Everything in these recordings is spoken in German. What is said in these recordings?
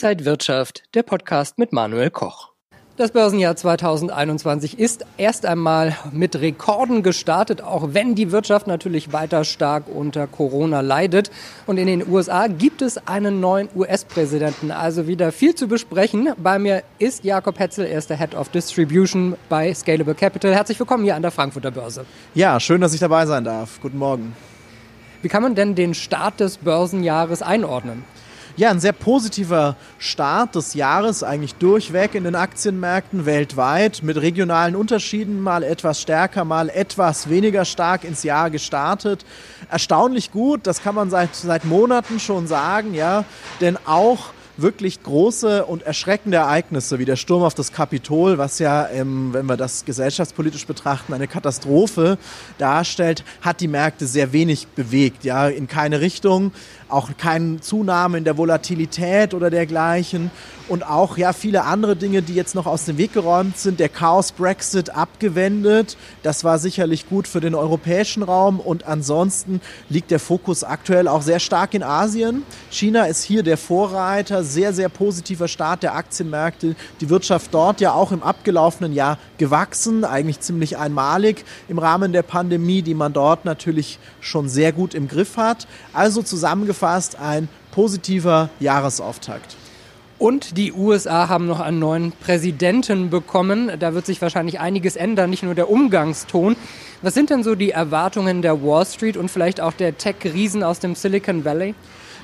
Inside Wirtschaft, der Podcast mit Manuel Koch. Das Börsenjahr 2021 ist erst einmal mit Rekorden gestartet, auch wenn die Wirtschaft natürlich weiter stark unter Corona leidet. Und in den USA gibt es einen neuen US-Präsidenten, also wieder viel zu besprechen. Bei mir ist Jakob Hetzel, er ist der Head of Distribution bei Scalable Capital. Herzlich willkommen hier an der Frankfurter Börse. Ja, schön, dass ich dabei sein darf. Guten Morgen. Wie kann man denn den Start des Börsenjahres einordnen? Ja, ein sehr positiver Start des Jahres, eigentlich durchweg in den Aktienmärkten weltweit, mit regionalen Unterschieden, mal etwas stärker, mal etwas weniger stark ins Jahr gestartet. Erstaunlich gut, das kann man seit, seit Monaten schon sagen, ja, denn auch wirklich große und erschreckende Ereignisse wie der Sturm auf das Kapitol, was ja, ähm, wenn wir das gesellschaftspolitisch betrachten, eine Katastrophe darstellt, hat die Märkte sehr wenig bewegt, ja, in keine Richtung auch keine Zunahme in der Volatilität oder dergleichen und auch ja viele andere Dinge, die jetzt noch aus dem Weg geräumt sind. Der Chaos Brexit abgewendet, das war sicherlich gut für den europäischen Raum und ansonsten liegt der Fokus aktuell auch sehr stark in Asien. China ist hier der Vorreiter, sehr sehr positiver Start der Aktienmärkte. Die Wirtschaft dort ja auch im abgelaufenen Jahr gewachsen, eigentlich ziemlich einmalig im Rahmen der Pandemie, die man dort natürlich schon sehr gut im Griff hat. Also zusammengefasst ein positiver Jahresauftakt. Und die USA haben noch einen neuen Präsidenten bekommen. Da wird sich wahrscheinlich einiges ändern, nicht nur der Umgangston. Was sind denn so die Erwartungen der Wall Street und vielleicht auch der Tech-Riesen aus dem Silicon Valley?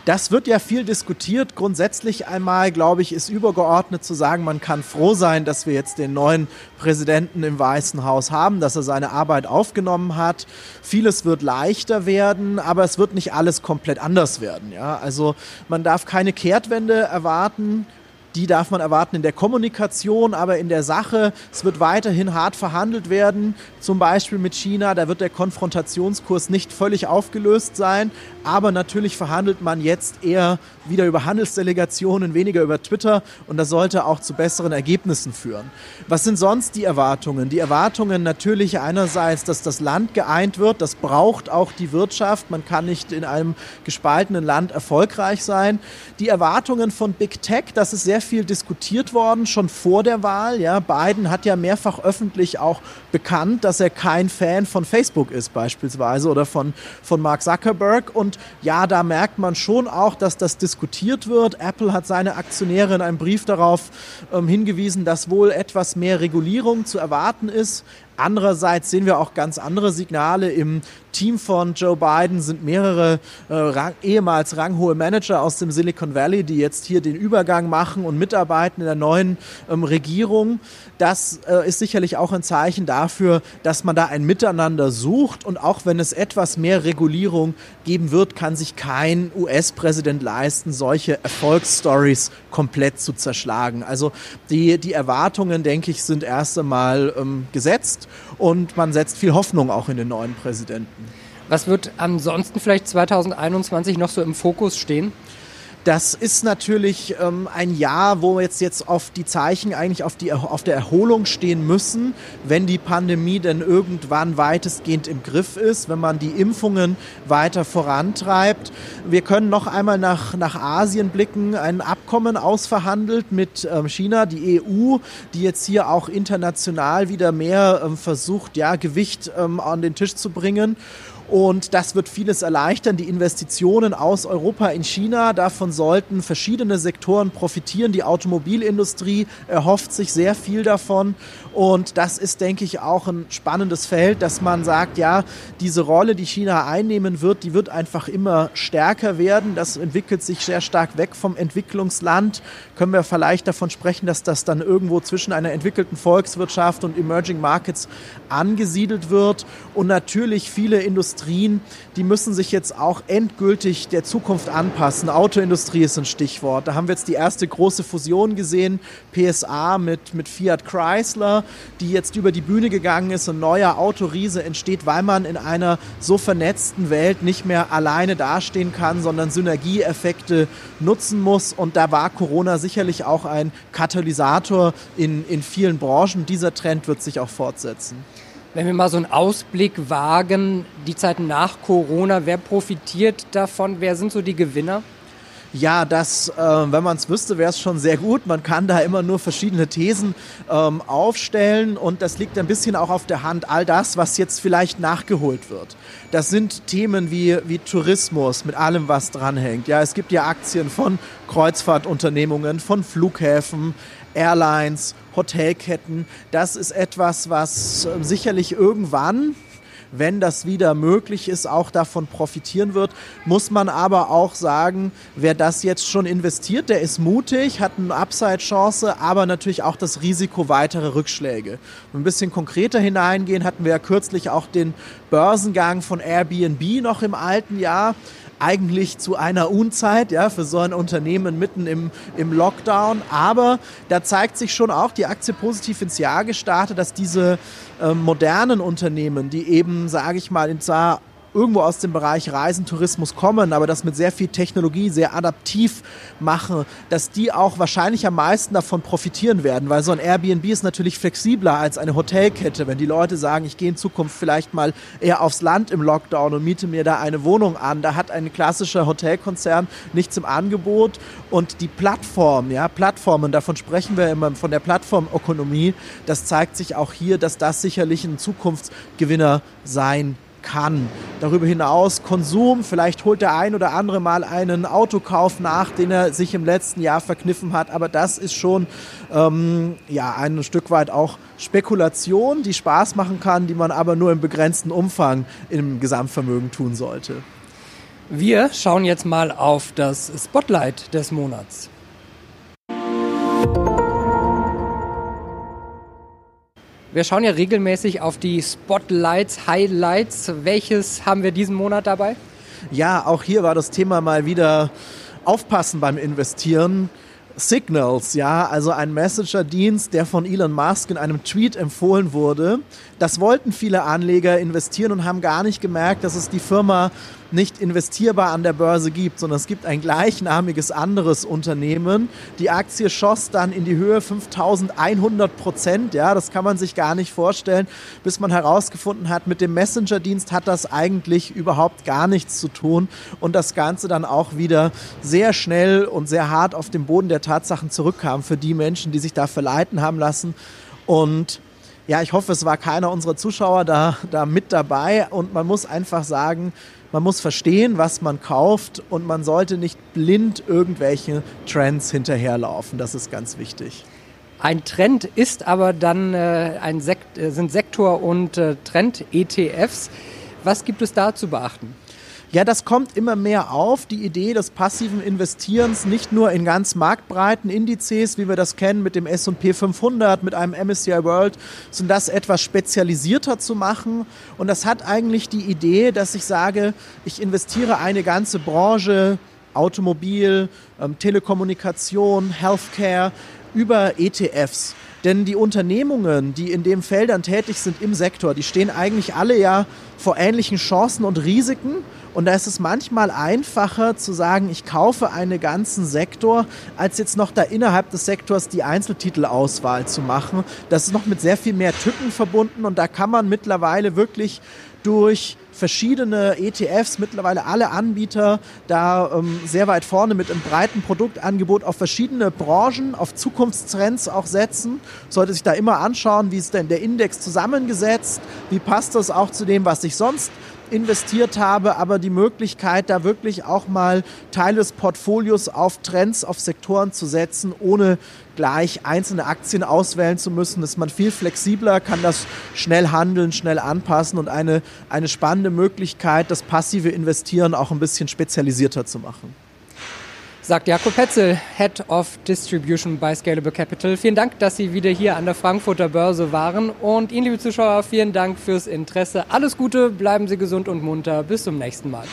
Das wird ja viel diskutiert. Grundsätzlich einmal, glaube ich, ist übergeordnet zu sagen, man kann froh sein, dass wir jetzt den neuen Präsidenten im Weißen Haus haben, dass er seine Arbeit aufgenommen hat. Vieles wird leichter werden, aber es wird nicht alles komplett anders werden. Ja? Also man darf keine Kehrtwende erwarten die darf man erwarten in der Kommunikation, aber in der Sache. Es wird weiterhin hart verhandelt werden, zum Beispiel mit China. Da wird der Konfrontationskurs nicht völlig aufgelöst sein, aber natürlich verhandelt man jetzt eher wieder über Handelsdelegationen, weniger über Twitter und das sollte auch zu besseren Ergebnissen führen. Was sind sonst die Erwartungen? Die Erwartungen natürlich einerseits, dass das Land geeint wird. Das braucht auch die Wirtschaft. Man kann nicht in einem gespaltenen Land erfolgreich sein. Die Erwartungen von Big Tech, das ist sehr viel diskutiert worden, schon vor der Wahl. Ja, Biden hat ja mehrfach öffentlich auch bekannt, dass er kein Fan von Facebook ist beispielsweise oder von, von Mark Zuckerberg. Und ja, da merkt man schon auch, dass das diskutiert wird. Apple hat seine Aktionäre in einem Brief darauf ähm, hingewiesen, dass wohl etwas mehr Regulierung zu erwarten ist. Andererseits sehen wir auch ganz andere Signale. Im Team von Joe Biden sind mehrere äh, rang, ehemals ranghohe Manager aus dem Silicon Valley, die jetzt hier den Übergang machen und mitarbeiten in der neuen ähm, Regierung. Das äh, ist sicherlich auch ein Zeichen dafür, dass man da ein Miteinander sucht. Und auch wenn es etwas mehr Regulierung geben wird, kann sich kein US-Präsident leisten, solche Erfolgsstories komplett zu zerschlagen. Also die, die Erwartungen, denke ich, sind erst einmal ähm, gesetzt und man setzt viel Hoffnung auch in den neuen Präsidenten. Was wird ansonsten vielleicht 2021 noch so im Fokus stehen? Das ist natürlich ähm, ein Jahr, wo jetzt, jetzt auf die Zeichen eigentlich auf, die, auf der Erholung stehen müssen, wenn die Pandemie denn irgendwann weitestgehend im Griff ist, wenn man die Impfungen weiter vorantreibt. Wir können noch einmal nach, nach Asien blicken, ein Abkommen ausverhandelt mit ähm, China, die EU, die jetzt hier auch international wieder mehr ähm, versucht, ja, Gewicht ähm, an den Tisch zu bringen. Und das wird vieles erleichtern. Die Investitionen aus Europa in China, davon sollten verschiedene Sektoren profitieren. Die Automobilindustrie erhofft sich sehr viel davon. Und das ist, denke ich, auch ein spannendes Feld, dass man sagt, ja, diese Rolle, die China einnehmen wird, die wird einfach immer stärker werden. Das entwickelt sich sehr stark weg vom Entwicklungsland. Können wir vielleicht davon sprechen, dass das dann irgendwo zwischen einer entwickelten Volkswirtschaft und Emerging Markets angesiedelt wird. Und natürlich viele Industrien Industrien, die müssen sich jetzt auch endgültig der Zukunft anpassen. Autoindustrie ist ein Stichwort. Da haben wir jetzt die erste große Fusion gesehen, PSA mit, mit Fiat Chrysler, die jetzt über die Bühne gegangen ist. Ein neuer Autoriese entsteht, weil man in einer so vernetzten Welt nicht mehr alleine dastehen kann, sondern Synergieeffekte nutzen muss. Und da war Corona sicherlich auch ein Katalysator in, in vielen Branchen. Dieser Trend wird sich auch fortsetzen. Wenn wir mal so einen Ausblick wagen, die Zeit nach Corona, wer profitiert davon? Wer sind so die Gewinner? Ja, das, äh, wenn man es wüsste, wäre es schon sehr gut. Man kann da immer nur verschiedene Thesen ähm, aufstellen und das liegt ein bisschen auch auf der Hand. All das, was jetzt vielleicht nachgeholt wird. Das sind Themen wie, wie Tourismus mit allem, was dranhängt. Ja, es gibt ja Aktien von Kreuzfahrtunternehmungen, von Flughäfen, Airlines, Hotelketten. Das ist etwas, was äh, sicherlich irgendwann wenn das wieder möglich ist, auch davon profitieren wird. Muss man aber auch sagen, wer das jetzt schon investiert, der ist mutig, hat eine Upside-Chance, aber natürlich auch das Risiko weitere Rückschläge. Um ein bisschen konkreter hineingehen, hatten wir ja kürzlich auch den Börsengang von Airbnb noch im alten Jahr eigentlich zu einer Unzeit, ja, für so ein Unternehmen mitten im, im Lockdown. Aber da zeigt sich schon auch die Aktie positiv ins Jahr gestartet, dass diese äh, modernen Unternehmen, die eben, sage ich mal, in zwar irgendwo aus dem Bereich Reisentourismus kommen, aber das mit sehr viel Technologie sehr adaptiv machen, dass die auch wahrscheinlich am meisten davon profitieren werden, weil so ein Airbnb ist natürlich flexibler als eine Hotelkette. Wenn die Leute sagen, ich gehe in Zukunft vielleicht mal eher aufs Land im Lockdown und miete mir da eine Wohnung an, da hat ein klassischer Hotelkonzern nichts im Angebot und die Plattform, ja, Plattformen, davon sprechen wir immer von der Plattformökonomie, das zeigt sich auch hier, dass das sicherlich ein Zukunftsgewinner sein kann. Darüber hinaus Konsum, vielleicht holt der ein oder andere mal einen Autokauf nach, den er sich im letzten Jahr verkniffen hat, aber das ist schon ähm, ja, ein Stück weit auch Spekulation, die Spaß machen kann, die man aber nur im begrenzten Umfang im Gesamtvermögen tun sollte. Wir schauen jetzt mal auf das Spotlight des Monats. Wir schauen ja regelmäßig auf die Spotlights, Highlights. Welches haben wir diesen Monat dabei? Ja, auch hier war das Thema mal wieder aufpassen beim Investieren. Signals, ja, also ein Messenger-Dienst, der von Elon Musk in einem Tweet empfohlen wurde. Das wollten viele Anleger investieren und haben gar nicht gemerkt, dass es die Firma nicht investierbar an der Börse gibt, sondern es gibt ein gleichnamiges anderes Unternehmen. Die Aktie schoss dann in die Höhe 5100 Prozent. Ja, das kann man sich gar nicht vorstellen, bis man herausgefunden hat, mit dem Messenger-Dienst hat das eigentlich überhaupt gar nichts zu tun und das Ganze dann auch wieder sehr schnell und sehr hart auf den Boden der Tatsachen zurückkam für die Menschen, die sich da verleiten haben lassen. Und ja, ich hoffe, es war keiner unserer Zuschauer da, da mit dabei und man muss einfach sagen, man muss verstehen, was man kauft und man sollte nicht blind irgendwelche Trends hinterherlaufen. Das ist ganz wichtig. Ein Trend ist aber dann äh, ein Sekt, äh, sind Sektor- und äh, Trend-ETFs. Was gibt es da zu beachten? Ja, das kommt immer mehr auf, die Idee des passiven Investierens, nicht nur in ganz marktbreiten Indizes, wie wir das kennen mit dem S&P 500, mit einem MSCI World, sondern das etwas spezialisierter zu machen. Und das hat eigentlich die Idee, dass ich sage, ich investiere eine ganze Branche, Automobil, ähm, Telekommunikation, Healthcare, über ETFs. Denn die Unternehmungen, die in den Feldern tätig sind im Sektor, die stehen eigentlich alle ja vor ähnlichen Chancen und Risiken und da ist es manchmal einfacher zu sagen, ich kaufe einen ganzen Sektor, als jetzt noch da innerhalb des Sektors die Einzeltitelauswahl zu machen. Das ist noch mit sehr viel mehr Tücken verbunden und da kann man mittlerweile wirklich durch verschiedene ETFs, mittlerweile alle Anbieter da ähm, sehr weit vorne mit einem breiten Produktangebot auf verschiedene Branchen, auf Zukunftstrends auch setzen. Sollte sich da immer anschauen, wie ist denn der Index zusammengesetzt, wie passt das auch zu dem, was ich sonst investiert habe, aber die Möglichkeit, da wirklich auch mal Teile des Portfolios auf Trends, auf Sektoren zu setzen, ohne gleich einzelne Aktien auswählen zu müssen, ist man viel flexibler, kann das schnell handeln, schnell anpassen und eine, eine spannende Möglichkeit, das passive Investieren auch ein bisschen spezialisierter zu machen sagt Jakob Petzel, Head of Distribution bei Scalable Capital. Vielen Dank, dass Sie wieder hier an der Frankfurter Börse waren. Und Ihnen, liebe Zuschauer, vielen Dank fürs Interesse. Alles Gute, bleiben Sie gesund und munter. Bis zum nächsten Mal.